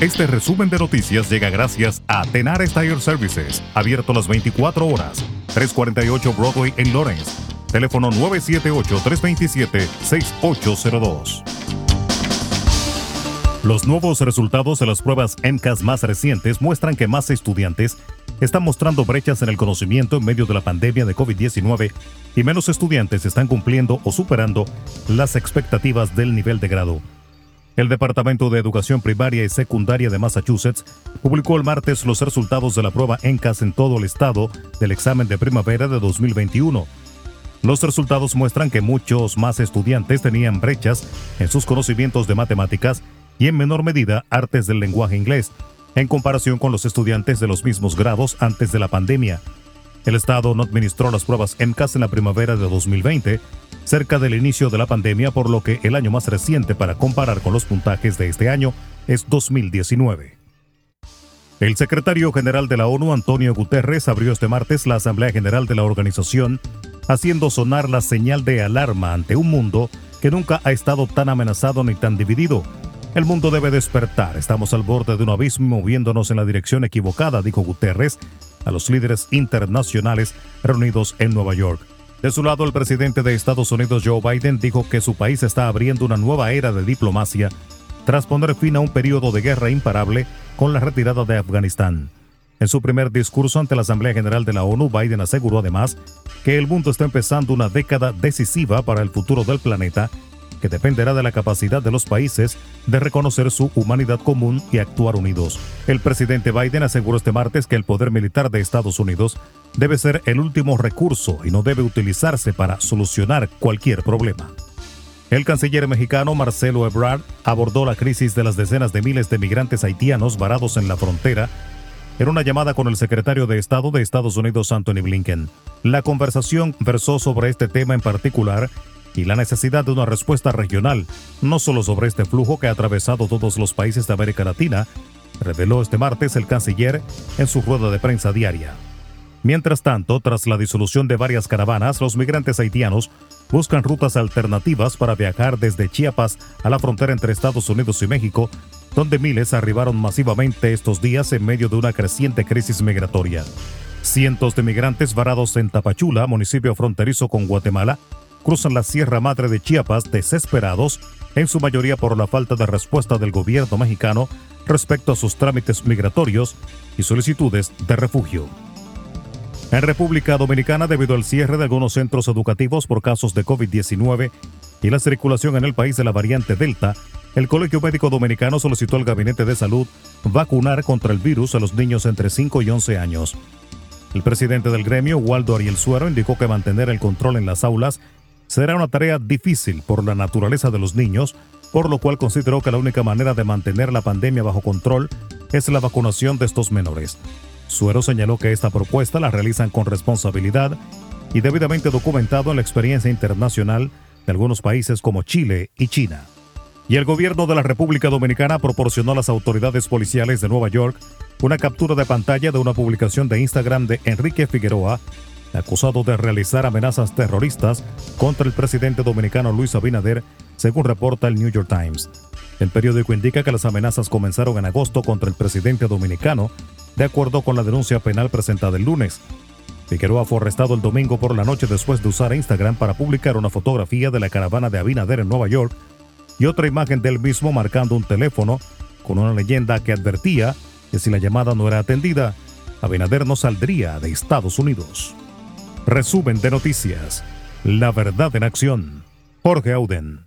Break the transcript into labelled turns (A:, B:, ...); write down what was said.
A: Este resumen de noticias llega gracias a Tenar Tire Services, abierto las 24 horas, 348 Broadway en Lawrence. Teléfono 978-327-6802. Los nuevos resultados de las pruebas MCAS más recientes muestran que más estudiantes están mostrando brechas en el conocimiento en medio de la pandemia de COVID-19 y menos estudiantes están cumpliendo o superando las expectativas del nivel de grado. El Departamento de Educación Primaria y Secundaria de Massachusetts publicó el martes los resultados de la prueba ENCAS en todo el estado del examen de primavera de 2021. Los resultados muestran que muchos más estudiantes tenían brechas en sus conocimientos de matemáticas y en menor medida artes del lenguaje inglés, en comparación con los estudiantes de los mismos grados antes de la pandemia. El Estado no administró las pruebas ENCAS en la primavera de 2020 cerca del inicio de la pandemia, por lo que el año más reciente para comparar con los puntajes de este año es 2019. El secretario general de la ONU, Antonio Guterres, abrió este martes la Asamblea General de la organización, haciendo sonar la señal de alarma ante un mundo que nunca ha estado tan amenazado ni tan dividido. El mundo debe despertar, estamos al borde de un abismo moviéndonos en la dirección equivocada, dijo Guterres a los líderes internacionales reunidos en Nueva York. De su lado, el presidente de Estados Unidos, Joe Biden, dijo que su país está abriendo una nueva era de diplomacia tras poner fin a un periodo de guerra imparable con la retirada de Afganistán. En su primer discurso ante la Asamblea General de la ONU, Biden aseguró además que el mundo está empezando una década decisiva para el futuro del planeta que dependerá de la capacidad de los países de reconocer su humanidad común y actuar unidos. El presidente Biden aseguró este martes que el poder militar de Estados Unidos debe ser el último recurso y no debe utilizarse para solucionar cualquier problema. El canciller mexicano Marcelo Ebrard abordó la crisis de las decenas de miles de migrantes haitianos varados en la frontera en una llamada con el secretario de Estado de Estados Unidos Anthony Blinken. La conversación versó sobre este tema en particular y la necesidad de una respuesta regional, no solo sobre este flujo que ha atravesado todos los países de América Latina, reveló este martes el canciller en su rueda de prensa diaria. Mientras tanto, tras la disolución de varias caravanas, los migrantes haitianos buscan rutas alternativas para viajar desde Chiapas a la frontera entre Estados Unidos y México, donde miles arribaron masivamente estos días en medio de una creciente crisis migratoria. Cientos de migrantes varados en Tapachula, municipio fronterizo con Guatemala, cruzan la Sierra Madre de Chiapas desesperados, en su mayoría por la falta de respuesta del gobierno mexicano respecto a sus trámites migratorios y solicitudes de refugio. En República Dominicana, debido al cierre de algunos centros educativos por casos de COVID-19 y la circulación en el país de la variante Delta, el Colegio Médico Dominicano solicitó al Gabinete de Salud vacunar contra el virus a los niños entre 5 y 11 años. El presidente del gremio, Waldo Ariel Suero, indicó que mantener el control en las aulas será una tarea difícil por la naturaleza de los niños, por lo cual consideró que la única manera de mantener la pandemia bajo control es la vacunación de estos menores. Suero señaló que esta propuesta la realizan con responsabilidad y debidamente documentado en la experiencia internacional de algunos países como Chile y China. Y el gobierno de la República Dominicana proporcionó a las autoridades policiales de Nueva York una captura de pantalla de una publicación de Instagram de Enrique Figueroa, acusado de realizar amenazas terroristas contra el presidente dominicano Luis Abinader, según reporta el New York Times. El periódico indica que las amenazas comenzaron en agosto contra el presidente dominicano, de acuerdo con la denuncia penal presentada el lunes. Figueroa fue arrestado el domingo por la noche después de usar Instagram para publicar una fotografía de la caravana de Abinader en Nueva York y otra imagen del mismo marcando un teléfono con una leyenda que advertía que si la llamada no era atendida, Abinader no saldría de Estados Unidos. Resumen de noticias. La verdad en acción. Jorge Auden.